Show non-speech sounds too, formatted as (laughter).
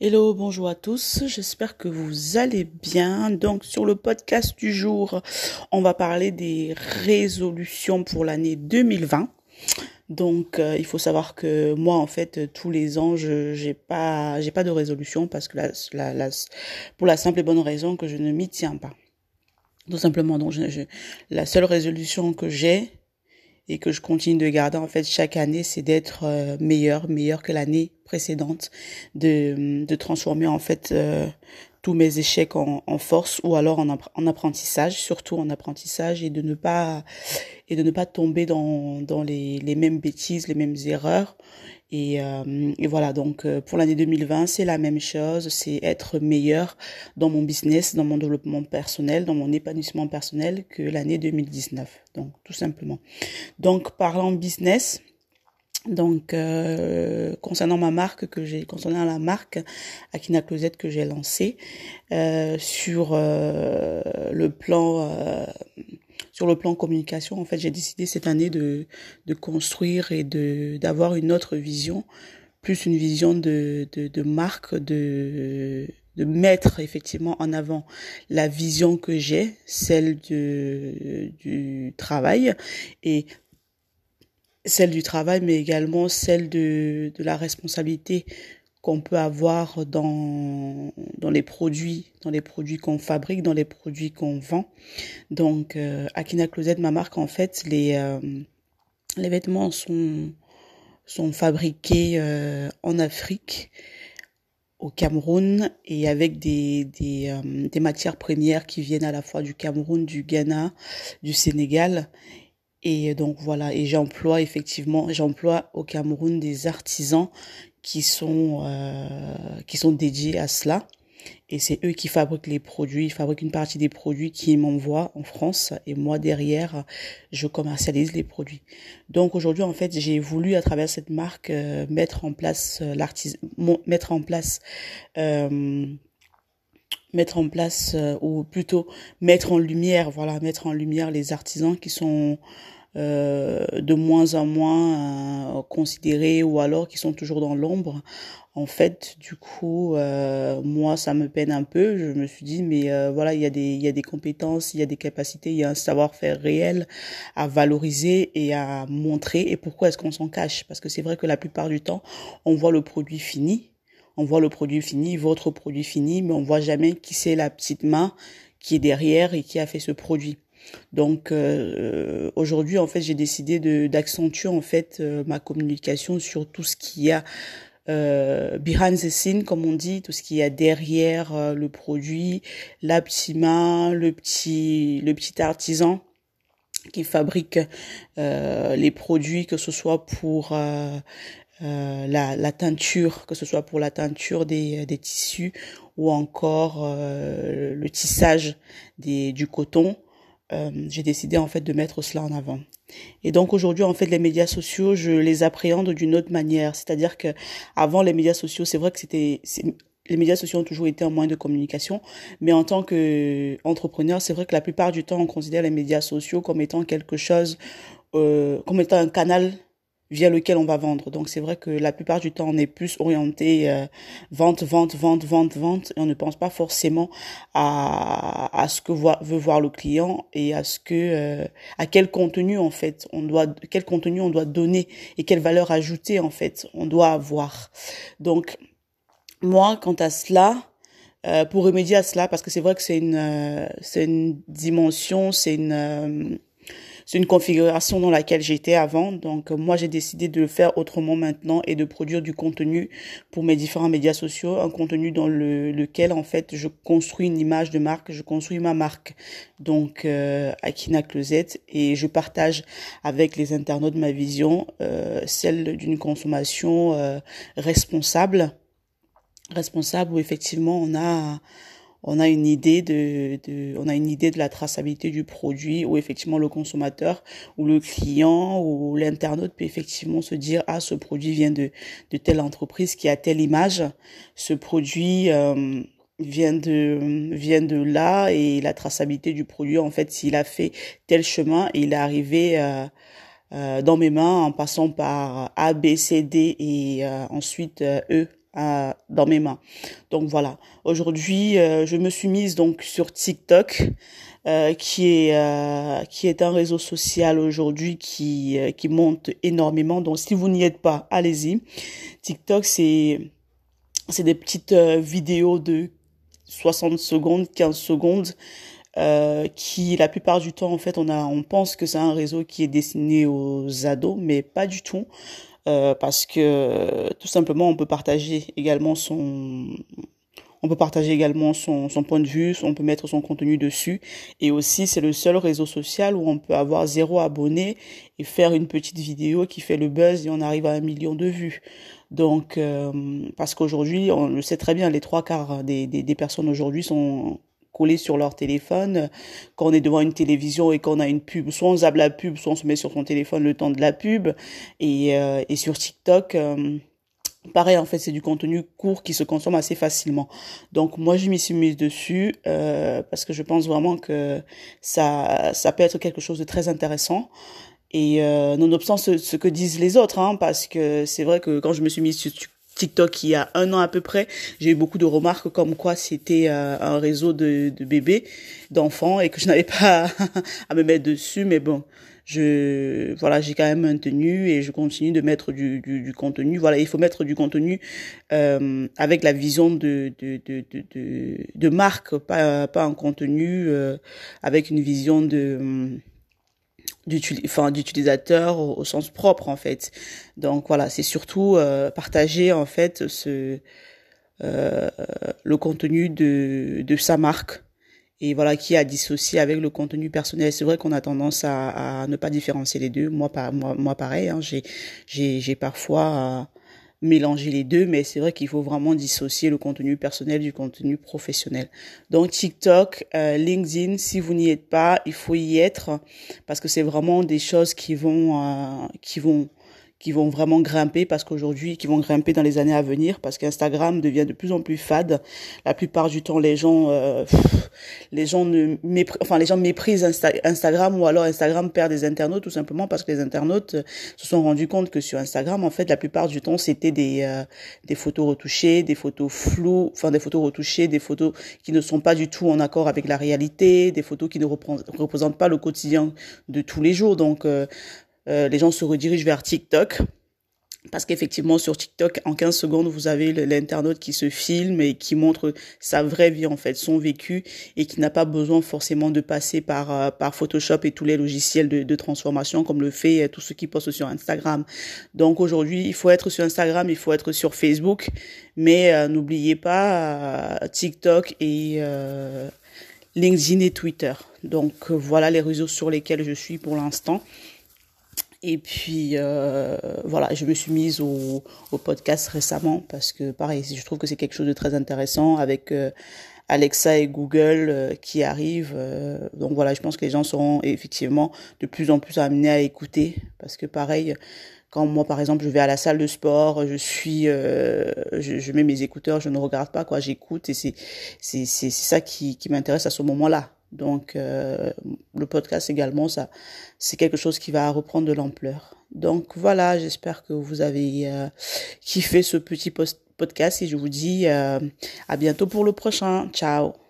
Hello, bonjour à tous. J'espère que vous allez bien. Donc, sur le podcast du jour, on va parler des résolutions pour l'année 2020. Donc, euh, il faut savoir que moi, en fait, tous les ans, je j'ai pas j'ai pas de résolution parce que la, la, la, pour la simple et bonne raison que je ne m'y tiens pas. Tout simplement. Donc, je, la seule résolution que j'ai, et que je continue de garder en fait chaque année, c'est d'être euh, meilleur, meilleur que l'année précédente, de, de transformer en fait euh, tous mes échecs en, en, force ou alors en, en apprentissage, surtout en apprentissage et de ne pas et de ne pas tomber dans, dans les, les mêmes bêtises, les mêmes erreurs et, euh, et, voilà, donc euh, pour l'année 2020, c'est la même chose, c'est être meilleur dans mon business, dans mon développement personnel, dans mon épanouissement personnel que l'année 2019. Donc tout simplement. Donc parlant business, donc euh, concernant ma marque que j'ai, concernant la marque Akina Closet que j'ai lancée euh, sur euh, le plan sur le plan communication, en fait, j'ai décidé cette année de, de construire et de d'avoir une autre vision, plus une vision de, de, de marque, de, de mettre effectivement en avant la vision que j'ai, celle de, du travail et celle du travail, mais également celle de, de la responsabilité qu'on peut avoir dans, dans les produits, dans les produits qu'on fabrique, dans les produits qu'on vend. Donc, euh, Akina Closet, ma marque, en fait, les, euh, les vêtements sont, sont fabriqués euh, en Afrique, au Cameroun, et avec des, des, euh, des matières premières qui viennent à la fois du Cameroun, du Ghana, du Sénégal. Et donc voilà, et j'emploie effectivement, j'emploie au Cameroun des artisans qui sont euh, qui sont dédiés à cela. Et c'est eux qui fabriquent les produits, ils fabriquent une partie des produits qui m'envoient en France. Et moi derrière je commercialise les produits. Donc aujourd'hui en fait j'ai voulu à travers cette marque euh, mettre en place euh, l'artisan, mettre en place euh, mettre en place euh, ou plutôt mettre en lumière voilà mettre en lumière les artisans qui sont euh, de moins en moins euh, considérés ou alors qui sont toujours dans l'ombre. En fait, du coup, euh, moi, ça me peine un peu. Je me suis dit, mais euh, voilà, il y a des, il y a des compétences, il y a des capacités, il y a un savoir-faire réel à valoriser et à montrer. Et pourquoi est-ce qu'on s'en cache? Parce que c'est vrai que la plupart du temps, on voit le produit fini, on voit le produit fini, votre produit fini, mais on voit jamais qui c'est la petite main qui est derrière et qui a fait ce produit. Donc euh, aujourd'hui en fait j'ai décidé d'accentuer en fait euh, ma communication sur tout ce qu'il y a euh, behind the scene comme on dit, tout ce qu'il y a derrière euh, le produit, la petite main, le petit le petit artisan qui fabrique euh, les produits que ce soit pour euh, la, la teinture, que ce soit pour la teinture des, des tissus ou encore le tissage des, du coton euh, j'ai décidé en fait de mettre cela en avant. Et donc aujourd'hui en fait les médias sociaux, je les appréhende d'une autre manière, c'est-à-dire que avant les médias sociaux, c'est vrai que c'était les médias sociaux ont toujours été un moyen de communication, mais en tant que entrepreneur, c'est vrai que la plupart du temps on considère les médias sociaux comme étant quelque chose euh, comme étant un canal via lequel on va vendre. Donc c'est vrai que la plupart du temps, on est plus orienté euh, vente, vente, vente, vente, vente, et on ne pense pas forcément à, à ce que veut voir le client et à ce que euh, à quel contenu en fait on doit quel contenu on doit donner et quelle valeur ajoutée en fait on doit avoir. Donc moi, quant à cela, euh, pour remédier à cela, parce que c'est vrai que c'est une euh, c'est une dimension, c'est une c'est une configuration dans laquelle j'étais avant. Donc moi j'ai décidé de le faire autrement maintenant et de produire du contenu pour mes différents médias sociaux, un contenu dans le, lequel en fait je construis une image de marque, je construis ma marque. Donc euh, Akina Closet et je partage avec les internautes ma vision, euh, celle d'une consommation euh, responsable, responsable où effectivement on a on a une idée de, de, on a une idée de la traçabilité du produit où effectivement le consommateur ou le client ou l'internaute peut effectivement se dire ah ce produit vient de de telle entreprise qui a telle image. Ce produit euh, vient de vient de là et la traçabilité du produit en fait s'il a fait tel chemin il est arrivé euh, euh, dans mes mains en passant par A B C D et euh, ensuite E dans mes mains. Donc voilà. Aujourd'hui, je me suis mise donc sur TikTok. qui est qui est un réseau social aujourd'hui qui qui monte énormément. Donc si vous n'y êtes pas, allez-y. TikTok c'est c'est des petites vidéos de 60 secondes, 15 secondes euh, qui la plupart du temps en fait on a on pense que c'est un réseau qui est destiné aux ados mais pas du tout euh, parce que tout simplement on peut partager également son on peut partager également son, son point de vue, on peut mettre son contenu dessus. Et aussi, c'est le seul réseau social où on peut avoir zéro abonné et faire une petite vidéo qui fait le buzz et on arrive à un million de vues. Donc, euh, parce qu'aujourd'hui, on le sait très bien, les trois quarts des, des personnes aujourd'hui sont collés sur leur téléphone quand on est devant une télévision et qu'on a une pub. Soit on zappe la pub, soit on se met sur son téléphone le temps de la pub. Et, euh, et sur TikTok, euh, pareil, en fait, c'est du contenu court qui se consomme assez facilement. Donc moi, je m'y suis mise dessus euh, parce que je pense vraiment que ça, ça peut être quelque chose de très intéressant. Et euh, nonobstant ce, ce, que disent les autres, hein, parce que c'est vrai que quand je me suis mise sur TikTok il y a un an à peu près, j'ai eu beaucoup de remarques comme quoi c'était euh, un réseau de, de bébés, d'enfants et que je n'avais pas (laughs) à me mettre dessus. Mais bon, je voilà, j'ai quand même maintenu et je continue de mettre du, du, du contenu. Voilà, il faut mettre du contenu euh, avec la vision de de, de, de, de, marque, pas, pas un contenu euh, avec une vision de d'utilisateur au, sens propre en fait. Donc voilà, c'est surtout euh, partager en fait ce euh, le contenu de de sa marque et voilà qui a dissocié avec le contenu personnel. C'est vrai qu'on a tendance à, à, ne pas différencier les deux. Moi, pas moi, moi pareil. Hein, j'ai j'ai j'ai parfois mélanger les deux, mais c'est vrai qu'il faut vraiment dissocier le contenu personnel du contenu professionnel. Donc TikTok, euh, LinkedIn, si vous n'y êtes pas, il faut y être parce que c'est vraiment des choses qui vont euh, qui vont qui vont vraiment grimper parce qu'aujourd'hui, qui vont grimper dans les années à venir parce qu'Instagram devient de plus en plus fade. La plupart du temps, les gens, euh, les gens ne enfin les gens méprisent Instagram ou alors Instagram perd des internautes tout simplement parce que les internautes se sont rendus compte que sur Instagram, en fait, la plupart du temps, c'était des euh, des photos retouchées, des photos floues, enfin des photos retouchées, des photos qui ne sont pas du tout en accord avec la réalité, des photos qui ne représentent pas le quotidien de tous les jours. Donc euh, euh, les gens se redirigent vers TikTok. Parce qu'effectivement, sur TikTok, en 15 secondes, vous avez l'internaute qui se filme et qui montre sa vraie vie, en fait, son vécu, et qui n'a pas besoin forcément de passer par, euh, Photoshop et tous les logiciels de, transformation, comme le fait euh, tout ceux qui postent sur Instagram. Donc aujourd'hui, il faut être sur Instagram, il faut être sur Facebook, mais n'oubliez pas TikTok et LinkedIn et Twitter. Donc voilà les réseaux sur lesquels je suis pour l'instant. Et puis euh, voilà, je me suis mise au, podcast récemment parce que pareil, je trouve que c'est quelque chose de très intéressant avec euh, Alexa et Google euh, qui arrivent. Euh, donc voilà, je pense que les gens seront effectivement de plus en plus amenés à écouter parce que pareil, quand moi par exemple je vais à la salle de sport, je suis, je, je, mets mes écouteurs, je ne regarde pas quoi, j'écoute et c'est c'est c'est ça qui qui m'intéresse à ce moment-là. Donc euh, le podcast également, ça, c'est quelque chose qui va reprendre de l'ampleur. Donc voilà, j'espère que vous avez euh, kiffé ce petit podcast et je vous dis euh, à bientôt pour le prochain. Ciao